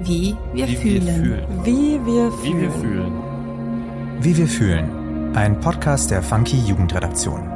Wie wir Wie fühlen. wir fühlen. Wie wir Wie fühlen. wir fühlen. Wie wir fühlen. Ein Podcast der Funky Jugendredaktion.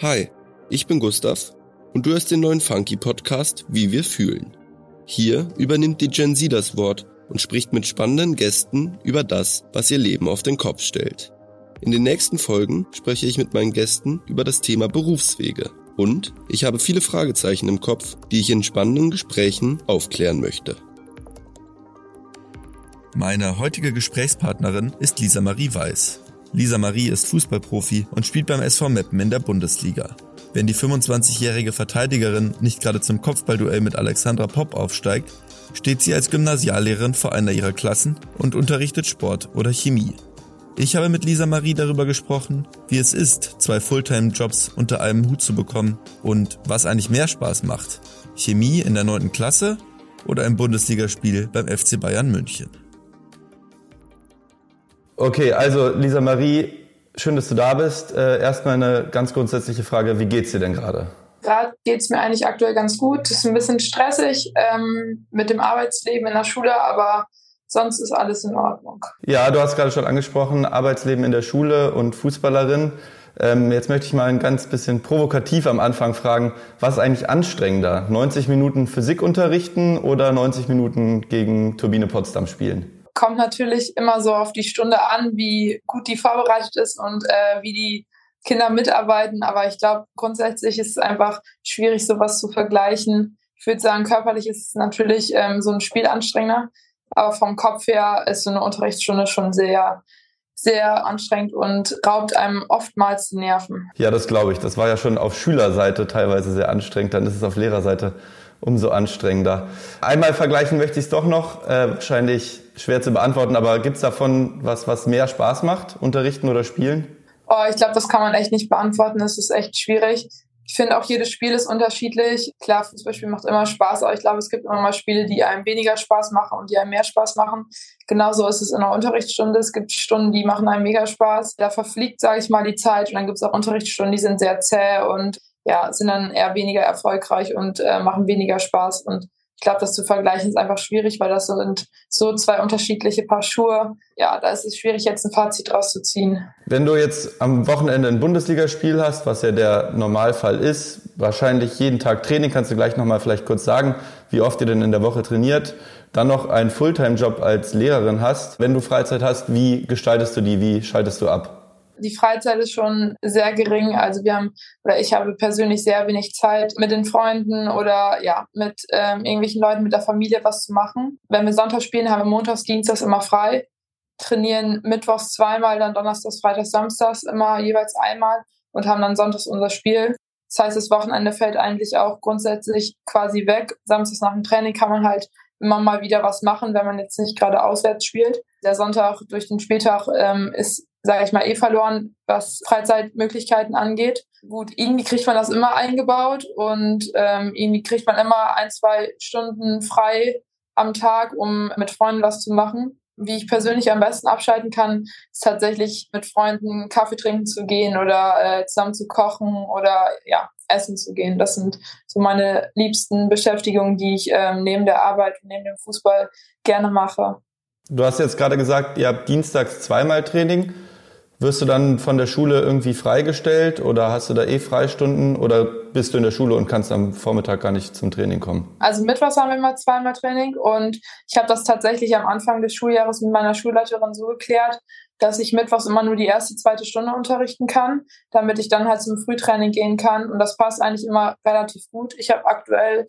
Hi, ich bin Gustav und du hörst den neuen Funky Podcast Wie wir fühlen. Hier übernimmt die Gen Z das Wort und spricht mit spannenden Gästen über das, was ihr Leben auf den Kopf stellt. In den nächsten Folgen spreche ich mit meinen Gästen über das Thema Berufswege und ich habe viele Fragezeichen im Kopf, die ich in spannenden Gesprächen aufklären möchte. Meine heutige Gesprächspartnerin ist Lisa Marie Weiß. Lisa Marie ist Fußballprofi und spielt beim SV Meppen in der Bundesliga. Wenn die 25-jährige Verteidigerin nicht gerade zum Kopfballduell mit Alexandra Popp aufsteigt, steht sie als Gymnasiallehrerin vor einer ihrer Klassen und unterrichtet Sport oder Chemie. Ich habe mit Lisa Marie darüber gesprochen, wie es ist, zwei Fulltime-Jobs unter einem Hut zu bekommen und was eigentlich mehr Spaß macht. Chemie in der 9. Klasse oder ein Bundesligaspiel beim FC Bayern München. Okay, also Lisa Marie, schön, dass du da bist. Äh, erstmal eine ganz grundsätzliche Frage, wie geht's dir denn gerade? Gerade geht es mir eigentlich aktuell ganz gut. Es ist ein bisschen stressig ähm, mit dem Arbeitsleben in der Schule, aber sonst ist alles in Ordnung. Ja, du hast gerade schon angesprochen, Arbeitsleben in der Schule und Fußballerin. Ähm, jetzt möchte ich mal ein ganz bisschen provokativ am Anfang fragen, was ist eigentlich anstrengender? 90 Minuten Physik unterrichten oder 90 Minuten gegen Turbine Potsdam spielen? Kommt natürlich immer so auf die Stunde an, wie gut die vorbereitet ist und äh, wie die Kinder mitarbeiten. Aber ich glaube, grundsätzlich ist es einfach schwierig, sowas zu vergleichen. Ich würde sagen, körperlich ist es natürlich ähm, so ein Spiel anstrengender. Aber vom Kopf her ist so eine Unterrichtsstunde schon sehr, sehr anstrengend und raubt einem oftmals die Nerven. Ja, das glaube ich. Das war ja schon auf Schülerseite teilweise sehr anstrengend. Dann ist es auf Lehrerseite umso anstrengender. Einmal vergleichen möchte ich es doch noch. Äh, wahrscheinlich schwer zu beantworten, aber gibt es davon was, was mehr Spaß macht? Unterrichten oder spielen? Oh, ich glaube, das kann man echt nicht beantworten. Das ist echt schwierig. Ich finde auch jedes Spiel ist unterschiedlich. Klar, Fußballspielen macht immer Spaß, aber ich glaube, es gibt immer mal Spiele, die einem weniger Spaß machen und die einem mehr Spaß machen. Genauso ist es in der Unterrichtsstunde. Es gibt Stunden, die machen einem mega Spaß. Da verfliegt, sage ich mal, die Zeit. Und dann gibt es auch Unterrichtsstunden, die sind sehr zäh und ja, sind dann eher weniger erfolgreich und äh, machen weniger Spaß. Und ich glaube, das zu vergleichen ist einfach schwierig, weil das sind so zwei unterschiedliche Paar Schuhe. Ja, da ist es schwierig, jetzt ein Fazit draus zu ziehen. Wenn du jetzt am Wochenende ein Bundesligaspiel hast, was ja der Normalfall ist, wahrscheinlich jeden Tag Training, kannst du gleich nochmal vielleicht kurz sagen, wie oft ihr denn in der Woche trainiert, dann noch einen Fulltime-Job als Lehrerin hast. Wenn du Freizeit hast, wie gestaltest du die, wie schaltest du ab? Die Freizeit ist schon sehr gering. Also wir haben oder ich habe persönlich sehr wenig Zeit mit den Freunden oder ja mit ähm, irgendwelchen Leuten mit der Familie was zu machen. Wenn wir Sonntag spielen, haben wir montags, dienstags immer frei, trainieren mittwochs zweimal, dann donnerstags, freitags, samstags immer jeweils einmal und haben dann sonntags unser Spiel. Das heißt, das Wochenende fällt eigentlich auch grundsätzlich quasi weg. Samstags nach dem Training kann man halt immer mal wieder was machen, wenn man jetzt nicht gerade auswärts spielt. Der Sonntag durch den Spieltag ähm, ist sage ich mal, eh verloren, was Freizeitmöglichkeiten angeht. Gut, irgendwie kriegt man das immer eingebaut und ähm, irgendwie kriegt man immer ein, zwei Stunden frei am Tag, um mit Freunden was zu machen. Wie ich persönlich am besten abschalten kann, ist tatsächlich mit Freunden Kaffee trinken zu gehen oder äh, zusammen zu kochen oder ja, essen zu gehen. Das sind so meine liebsten Beschäftigungen, die ich ähm, neben der Arbeit und neben dem Fußball gerne mache. Du hast jetzt gerade gesagt, ihr habt dienstags zweimal Training. Wirst du dann von der Schule irgendwie freigestellt oder hast du da eh Freistunden oder bist du in der Schule und kannst am Vormittag gar nicht zum Training kommen? Also mittwochs haben wir immer zweimal Training und ich habe das tatsächlich am Anfang des Schuljahres mit meiner Schulleiterin so geklärt, dass ich mittwochs immer nur die erste, zweite Stunde unterrichten kann, damit ich dann halt zum Frühtraining gehen kann und das passt eigentlich immer relativ gut. Ich habe aktuell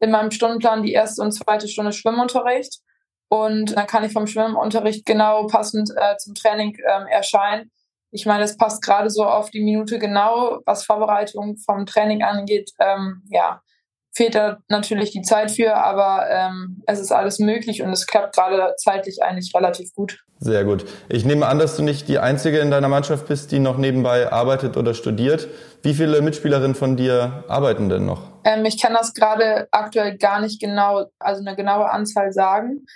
in meinem Stundenplan die erste und zweite Stunde Schwimmunterricht und dann kann ich vom Schwimmunterricht genau passend äh, zum Training ähm, erscheinen. Ich meine, es passt gerade so auf die Minute genau, was Vorbereitung vom Training angeht. Ähm, ja, fehlt da natürlich die Zeit für, aber ähm, es ist alles möglich und es klappt gerade zeitlich eigentlich relativ gut. Sehr gut. Ich nehme an, dass du nicht die Einzige in deiner Mannschaft bist, die noch nebenbei arbeitet oder studiert. Wie viele Mitspielerinnen von dir arbeiten denn noch? Ähm, ich kann das gerade aktuell gar nicht genau, also eine genaue Anzahl sagen.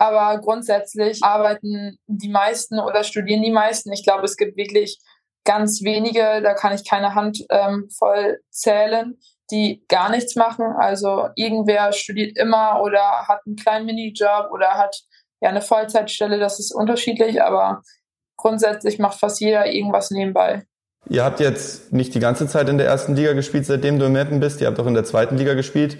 Aber grundsätzlich arbeiten die meisten oder studieren die meisten. Ich glaube, es gibt wirklich ganz wenige, da kann ich keine Hand ähm, voll zählen, die gar nichts machen. Also irgendwer studiert immer oder hat einen kleinen Minijob oder hat ja eine Vollzeitstelle, das ist unterschiedlich, aber grundsätzlich macht fast jeder irgendwas nebenbei. Ihr habt jetzt nicht die ganze Zeit in der ersten Liga gespielt, seitdem du im Meppen bist. Ihr habt auch in der zweiten Liga gespielt.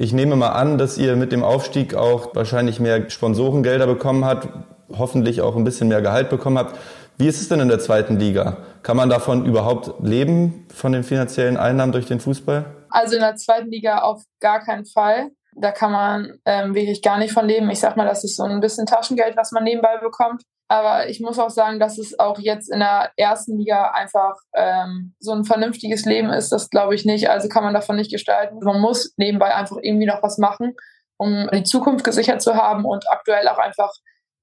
Ich nehme mal an, dass ihr mit dem Aufstieg auch wahrscheinlich mehr Sponsorengelder bekommen habt, hoffentlich auch ein bisschen mehr Gehalt bekommen habt. Wie ist es denn in der zweiten Liga? Kann man davon überhaupt leben, von den finanziellen Einnahmen durch den Fußball? Also in der zweiten Liga auf gar keinen Fall. Da kann man ähm, wirklich gar nicht von leben. Ich sag mal, das ist so ein bisschen Taschengeld, was man nebenbei bekommt. Aber ich muss auch sagen, dass es auch jetzt in der ersten Liga einfach ähm, so ein vernünftiges Leben ist. Das glaube ich nicht. Also kann man davon nicht gestalten. Man muss nebenbei einfach irgendwie noch was machen, um die Zukunft gesichert zu haben und aktuell auch einfach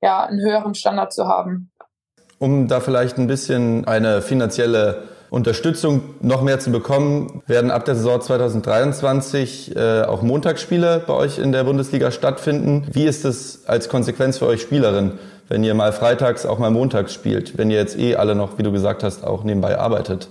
ja einen höheren Standard zu haben. Um da vielleicht ein bisschen eine finanzielle Unterstützung noch mehr zu bekommen, werden ab der Saison 2023 äh, auch Montagsspiele bei euch in der Bundesliga stattfinden. Wie ist es als Konsequenz für euch Spielerin, wenn ihr mal freitags, auch mal montags spielt, wenn ihr jetzt eh alle noch, wie du gesagt hast, auch nebenbei arbeitet?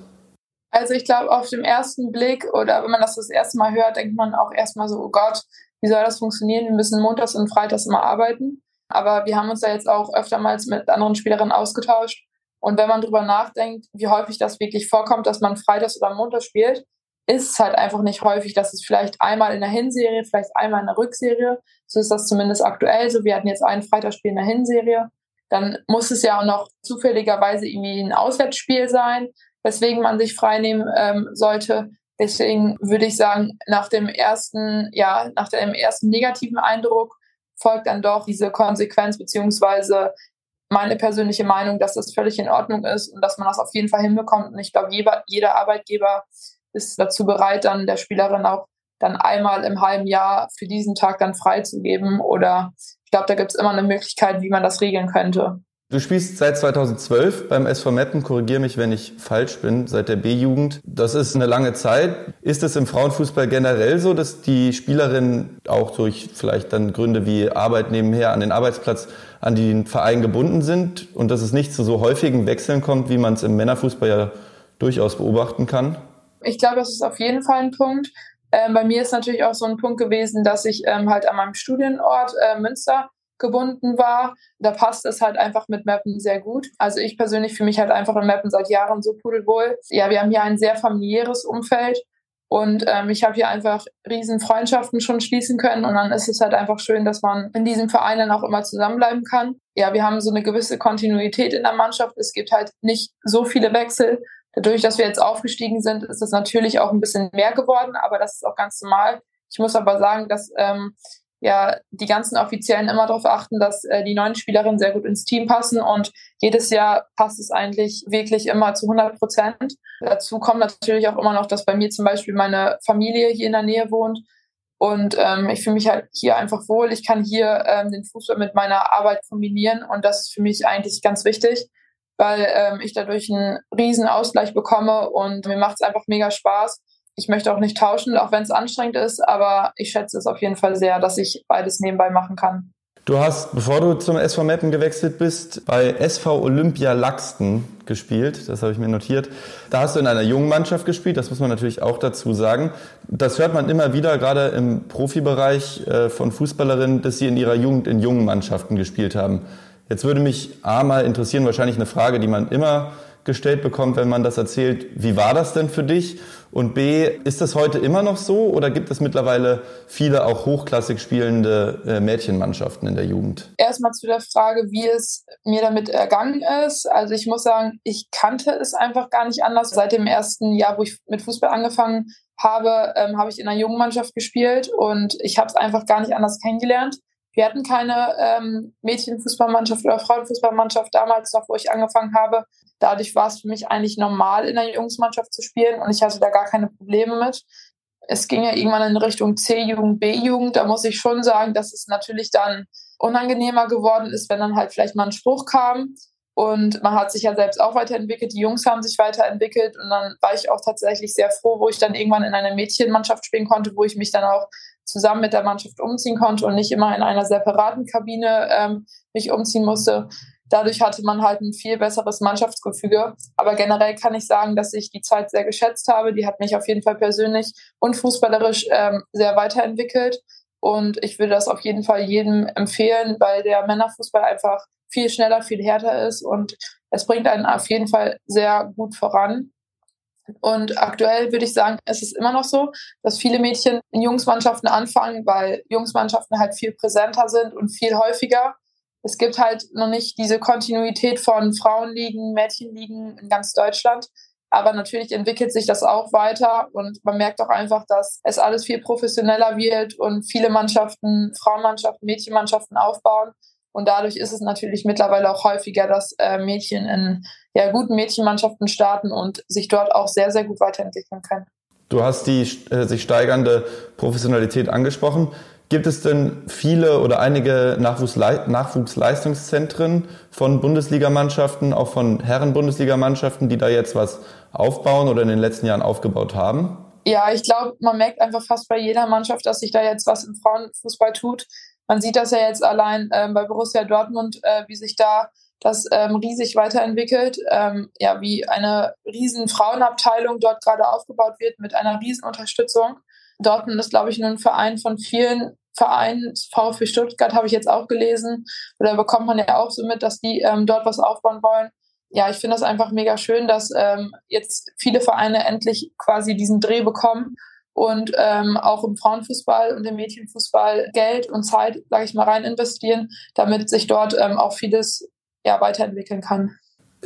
Also ich glaube, auf dem ersten Blick oder wenn man das das erste Mal hört, denkt man auch erstmal so, oh Gott, wie soll das funktionieren? Wir müssen montags und freitags immer arbeiten. Aber wir haben uns da jetzt auch öftermals mit anderen Spielerinnen ausgetauscht. Und wenn man drüber nachdenkt, wie häufig das wirklich vorkommt, dass man freitags oder montags spielt, ist es halt einfach nicht häufig, dass es vielleicht einmal in der Hinserie, vielleicht einmal in der Rückserie, so ist das zumindest aktuell so. Wir hatten jetzt ein Freitagsspiel in der Hinserie. Dann muss es ja auch noch zufälligerweise irgendwie ein Auswärtsspiel sein, weswegen man sich freinehmen ähm, sollte. Deswegen würde ich sagen, nach dem ersten, ja, nach dem ersten negativen Eindruck folgt dann doch diese Konsequenz beziehungsweise meine persönliche Meinung, dass das völlig in Ordnung ist und dass man das auf jeden Fall hinbekommt. Und ich glaube, jeder, jeder Arbeitgeber ist dazu bereit, dann der Spielerin auch dann einmal im halben Jahr für diesen Tag dann freizugeben. Oder ich glaube, da gibt es immer eine Möglichkeit, wie man das regeln könnte. Du spielst seit 2012 beim SV Meppen, korrigiere mich, wenn ich falsch bin, seit der B-Jugend. Das ist eine lange Zeit. Ist es im Frauenfußball generell so, dass die Spielerinnen auch durch vielleicht dann Gründe wie Arbeit nebenher an den Arbeitsplatz an den Verein gebunden sind und dass es nicht zu so häufigen Wechseln kommt, wie man es im Männerfußball ja durchaus beobachten kann? Ich glaube, das ist auf jeden Fall ein Punkt. Ähm, bei mir ist natürlich auch so ein Punkt gewesen, dass ich ähm, halt an meinem Studienort äh, Münster gebunden war. Da passt es halt einfach mit Mappen sehr gut. Also ich persönlich fühle mich halt einfach in Mappen seit Jahren so pudelwohl. Ja, wir haben hier ein sehr familiäres Umfeld und ähm, ich habe hier einfach riesen Freundschaften schon schließen können und dann ist es halt einfach schön, dass man in diesem Verein dann auch immer zusammenbleiben kann. Ja, wir haben so eine gewisse Kontinuität in der Mannschaft. Es gibt halt nicht so viele Wechsel. Dadurch, dass wir jetzt aufgestiegen sind, ist es natürlich auch ein bisschen mehr geworden, aber das ist auch ganz normal. Ich muss aber sagen, dass ähm, ja die ganzen Offiziellen immer darauf achten, dass äh, die neuen Spielerinnen sehr gut ins Team passen und jedes Jahr passt es eigentlich wirklich immer zu 100 Prozent. Dazu kommt natürlich auch immer noch, dass bei mir zum Beispiel meine Familie hier in der Nähe wohnt und ähm, ich fühle mich halt hier einfach wohl. Ich kann hier ähm, den Fußball mit meiner Arbeit kombinieren und das ist für mich eigentlich ganz wichtig, weil ähm, ich dadurch einen riesen Ausgleich bekomme und mir macht es einfach mega Spaß ich möchte auch nicht tauschen, auch wenn es anstrengend ist, aber ich schätze es auf jeden Fall sehr, dass ich beides nebenbei machen kann. Du hast, bevor du zum SV Meppen gewechselt bist, bei SV Olympia Laxten gespielt. Das habe ich mir notiert. Da hast du in einer jungen Mannschaft gespielt. Das muss man natürlich auch dazu sagen. Das hört man immer wieder, gerade im Profibereich äh, von Fußballerinnen, dass sie in ihrer Jugend in jungen Mannschaften gespielt haben. Jetzt würde mich A mal interessieren, wahrscheinlich eine Frage, die man immer gestellt bekommt, wenn man das erzählt. Wie war das denn für dich? Und B, ist das heute immer noch so oder gibt es mittlerweile viele auch hochklassig spielende äh, Mädchenmannschaften in der Jugend? Erstmal zu der Frage, wie es mir damit ergangen ist. Also ich muss sagen, ich kannte es einfach gar nicht anders. Seit dem ersten Jahr, wo ich mit Fußball angefangen habe, ähm, habe ich in einer jungen Mannschaft gespielt und ich habe es einfach gar nicht anders kennengelernt. Wir hatten keine ähm, Mädchenfußballmannschaft oder Frauenfußballmannschaft damals noch, wo ich angefangen habe. Dadurch war es für mich eigentlich normal, in der Jungsmannschaft zu spielen und ich hatte da gar keine Probleme mit. Es ging ja irgendwann in Richtung C-Jugend, B-Jugend. Da muss ich schon sagen, dass es natürlich dann unangenehmer geworden ist, wenn dann halt vielleicht mal ein Spruch kam. Und man hat sich ja selbst auch weiterentwickelt. Die Jungs haben sich weiterentwickelt. Und dann war ich auch tatsächlich sehr froh, wo ich dann irgendwann in einer Mädchenmannschaft spielen konnte, wo ich mich dann auch zusammen mit der Mannschaft umziehen konnte und nicht immer in einer separaten Kabine ähm, mich umziehen musste. Dadurch hatte man halt ein viel besseres Mannschaftsgefüge. Aber generell kann ich sagen, dass ich die Zeit sehr geschätzt habe. Die hat mich auf jeden Fall persönlich und fußballerisch ähm, sehr weiterentwickelt. Und ich würde das auf jeden Fall jedem empfehlen, weil der Männerfußball einfach viel schneller, viel härter ist und es bringt einen auf jeden Fall sehr gut voran. Und aktuell würde ich sagen, es ist immer noch so, dass viele Mädchen in Jungsmannschaften anfangen, weil Jungsmannschaften halt viel präsenter sind und viel häufiger. Es gibt halt noch nicht diese Kontinuität von Frauenligen, Mädchenligen in ganz Deutschland. Aber natürlich entwickelt sich das auch weiter und man merkt auch einfach, dass es alles viel professioneller wird und viele Mannschaften, Frauenmannschaften, Mädchenmannschaften aufbauen. Und dadurch ist es natürlich mittlerweile auch häufiger, dass äh, Mädchen in ja, guten Mädchenmannschaften starten und sich dort auch sehr, sehr gut weiterentwickeln können. Du hast die äh, sich steigernde Professionalität angesprochen. Gibt es denn viele oder einige Nachwuchsle Nachwuchsleistungszentren von Bundesligamannschaften, auch von Herren-Bundesligamannschaften, die da jetzt was aufbauen oder in den letzten Jahren aufgebaut haben? Ja, ich glaube, man merkt einfach fast bei jeder Mannschaft, dass sich da jetzt was im Frauenfußball tut. Man sieht das ja jetzt allein ähm, bei Borussia Dortmund, äh, wie sich da das ähm, riesig weiterentwickelt, ähm, ja, wie eine riesen Frauenabteilung dort gerade aufgebaut wird mit einer riesen Unterstützung. Dortmund ist, glaube ich, nur ein Verein von vielen Vereinen. VfB Stuttgart habe ich jetzt auch gelesen. Oder bekommt man ja auch so mit, dass die ähm, dort was aufbauen wollen. Ja, ich finde das einfach mega schön, dass ähm, jetzt viele Vereine endlich quasi diesen Dreh bekommen und ähm, auch im Frauenfußball und im Mädchenfußball Geld und Zeit, sage ich mal, rein investieren, damit sich dort ähm, auch vieles ja, weiterentwickeln kann.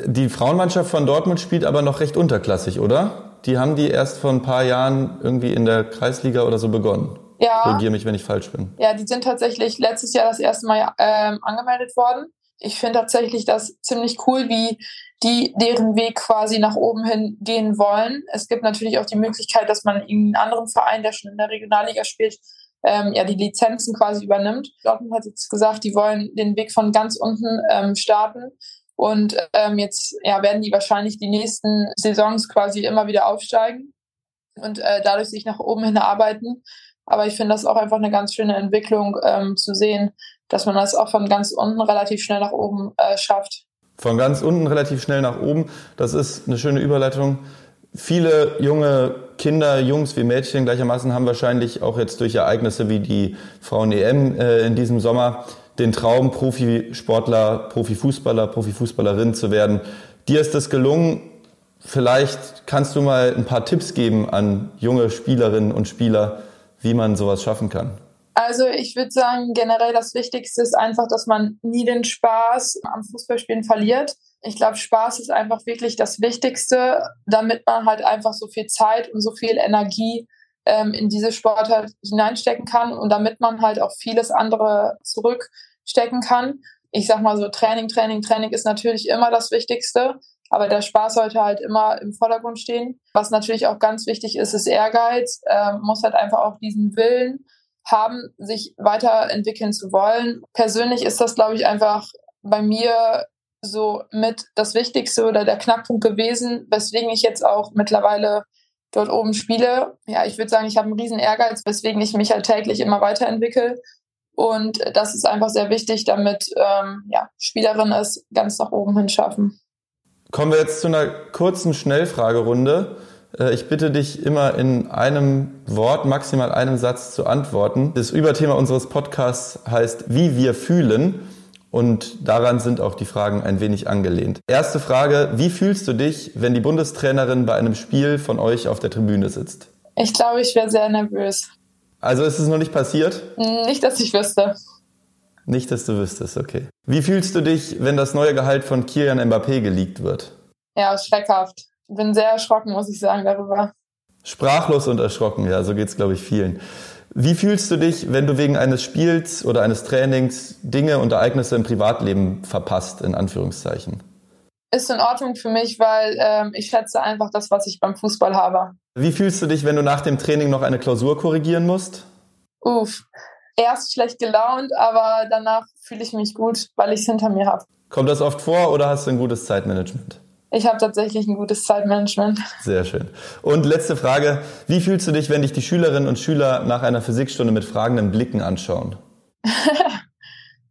Die Frauenmannschaft von Dortmund spielt aber noch recht unterklassig, oder? Die haben die erst vor ein paar Jahren irgendwie in der Kreisliga oder so begonnen. Ja. Korrigiere mich, wenn ich falsch bin. Ja, die sind tatsächlich letztes Jahr das erste Mal ähm, angemeldet worden. Ich finde tatsächlich das ziemlich cool, wie die deren Weg quasi nach oben hin gehen wollen. Es gibt natürlich auch die Möglichkeit, dass man in einem anderen Verein, der schon in der Regionalliga spielt, ähm, ja die Lizenzen quasi übernimmt. Dortmund hat jetzt gesagt, die wollen den Weg von ganz unten ähm, starten. Und ähm, jetzt ja, werden die wahrscheinlich die nächsten Saisons quasi immer wieder aufsteigen und äh, dadurch sich nach oben hin arbeiten. Aber ich finde das auch einfach eine ganz schöne Entwicklung ähm, zu sehen, dass man das auch von ganz unten relativ schnell nach oben äh, schafft. Von ganz unten relativ schnell nach oben, das ist eine schöne Überleitung. Viele junge Kinder, Jungs wie Mädchen gleichermaßen haben wahrscheinlich auch jetzt durch Ereignisse wie die Frauen-EM äh, in diesem Sommer den Traum, Profisportler, Profifußballer, Profifußballerin zu werden. Dir ist das gelungen. Vielleicht kannst du mal ein paar Tipps geben an junge Spielerinnen und Spieler, wie man sowas schaffen kann? Also ich würde sagen, generell das Wichtigste ist einfach, dass man nie den Spaß am Fußballspielen verliert. Ich glaube, Spaß ist einfach wirklich das Wichtigste, damit man halt einfach so viel Zeit und so viel Energie ähm, in diese Sportart hineinstecken kann und damit man halt auch vieles andere zurückstecken kann. Ich sag mal so, Training, Training, Training ist natürlich immer das Wichtigste. Aber der Spaß sollte halt immer im Vordergrund stehen. Was natürlich auch ganz wichtig ist, ist Ehrgeiz. Ähm, muss halt einfach auch diesen Willen haben, sich weiterentwickeln zu wollen. Persönlich ist das, glaube ich, einfach bei mir so mit das Wichtigste oder der Knackpunkt gewesen, weswegen ich jetzt auch mittlerweile dort oben spiele. Ja, ich würde sagen, ich habe einen riesen Ehrgeiz, weswegen ich mich halt täglich immer weiterentwickle. Und das ist einfach sehr wichtig, damit ähm, ja, Spielerinnen es ganz nach oben hin schaffen. Kommen wir jetzt zu einer kurzen Schnellfragerunde. Äh, ich bitte dich immer in einem Wort, maximal einem Satz zu antworten. Das Überthema unseres Podcasts heißt, wie wir fühlen. Und daran sind auch die Fragen ein wenig angelehnt. Erste Frage, wie fühlst du dich, wenn die Bundestrainerin bei einem Spiel von euch auf der Tribüne sitzt? Ich glaube, ich wäre sehr nervös. Also ist es noch nicht passiert? Nicht, dass ich wüsste. Nicht, dass du wüsstest, okay. Wie fühlst du dich, wenn das neue Gehalt von Kilian Mbappé geleakt wird? Ja, schreckhaft. Bin sehr erschrocken, muss ich sagen, darüber. Sprachlos und erschrocken, ja, so geht's, glaube ich, vielen. Wie fühlst du dich, wenn du wegen eines Spiels oder eines Trainings Dinge und Ereignisse im Privatleben verpasst, in Anführungszeichen? Ist in Ordnung für mich, weil ähm, ich schätze einfach das, was ich beim Fußball habe. Wie fühlst du dich, wenn du nach dem Training noch eine Klausur korrigieren musst? Uff, erst schlecht gelaunt, aber danach fühle ich mich gut, weil ich es hinter mir habe. Kommt das oft vor oder hast du ein gutes Zeitmanagement? Ich habe tatsächlich ein gutes Zeitmanagement. Sehr schön. Und letzte Frage. Wie fühlst du dich, wenn dich die Schülerinnen und Schüler nach einer Physikstunde mit fragenden Blicken anschauen?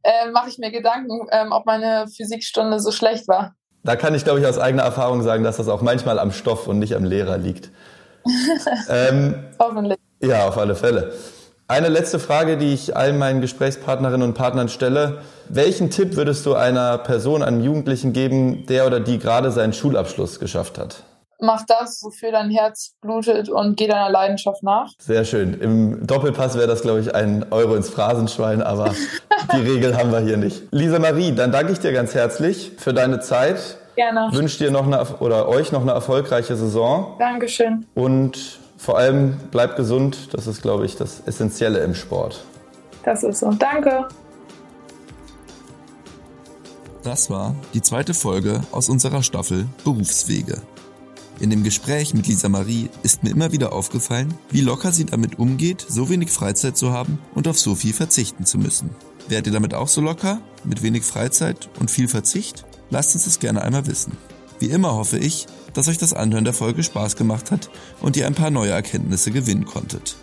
äh, mache ich mir Gedanken, ähm, ob meine Physikstunde so schlecht war. Da kann ich, glaube ich, aus eigener Erfahrung sagen, dass das auch manchmal am Stoff und nicht am Lehrer liegt. ähm, Hoffentlich. Ja, auf alle Fälle. Eine letzte Frage, die ich allen meinen Gesprächspartnerinnen und Partnern stelle. Welchen Tipp würdest du einer Person, einem Jugendlichen geben, der oder die gerade seinen Schulabschluss geschafft hat? Mach das, wofür dein Herz blutet und geh deiner Leidenschaft nach. Sehr schön. Im Doppelpass wäre das, glaube ich, ein Euro ins Phrasenschwein, aber die Regel haben wir hier nicht. Lisa Marie, dann danke ich dir ganz herzlich für deine Zeit. Gerne. Wünsche dir noch eine, oder euch noch eine erfolgreiche Saison. Dankeschön. Und vor allem bleibt gesund. Das ist, glaube ich, das Essentielle im Sport. Das ist so. Danke. Das war die zweite Folge aus unserer Staffel Berufswege. In dem Gespräch mit Lisa Marie ist mir immer wieder aufgefallen, wie locker sie damit umgeht, so wenig Freizeit zu haben und auf so viel verzichten zu müssen. Wärt ihr damit auch so locker, mit wenig Freizeit und viel Verzicht? Lasst uns das gerne einmal wissen. Wie immer hoffe ich, dass euch das Anhören der Folge Spaß gemacht hat und ihr ein paar neue Erkenntnisse gewinnen konntet.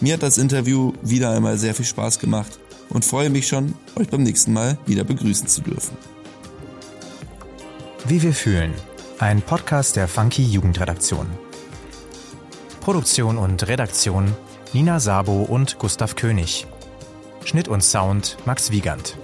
Mir hat das Interview wieder einmal sehr viel Spaß gemacht und freue mich schon, euch beim nächsten Mal wieder begrüßen zu dürfen. Wie wir fühlen. Ein Podcast der Funky Jugendredaktion. Produktion und Redaktion Nina Sabo und Gustav König. Schnitt und Sound Max Wiegand.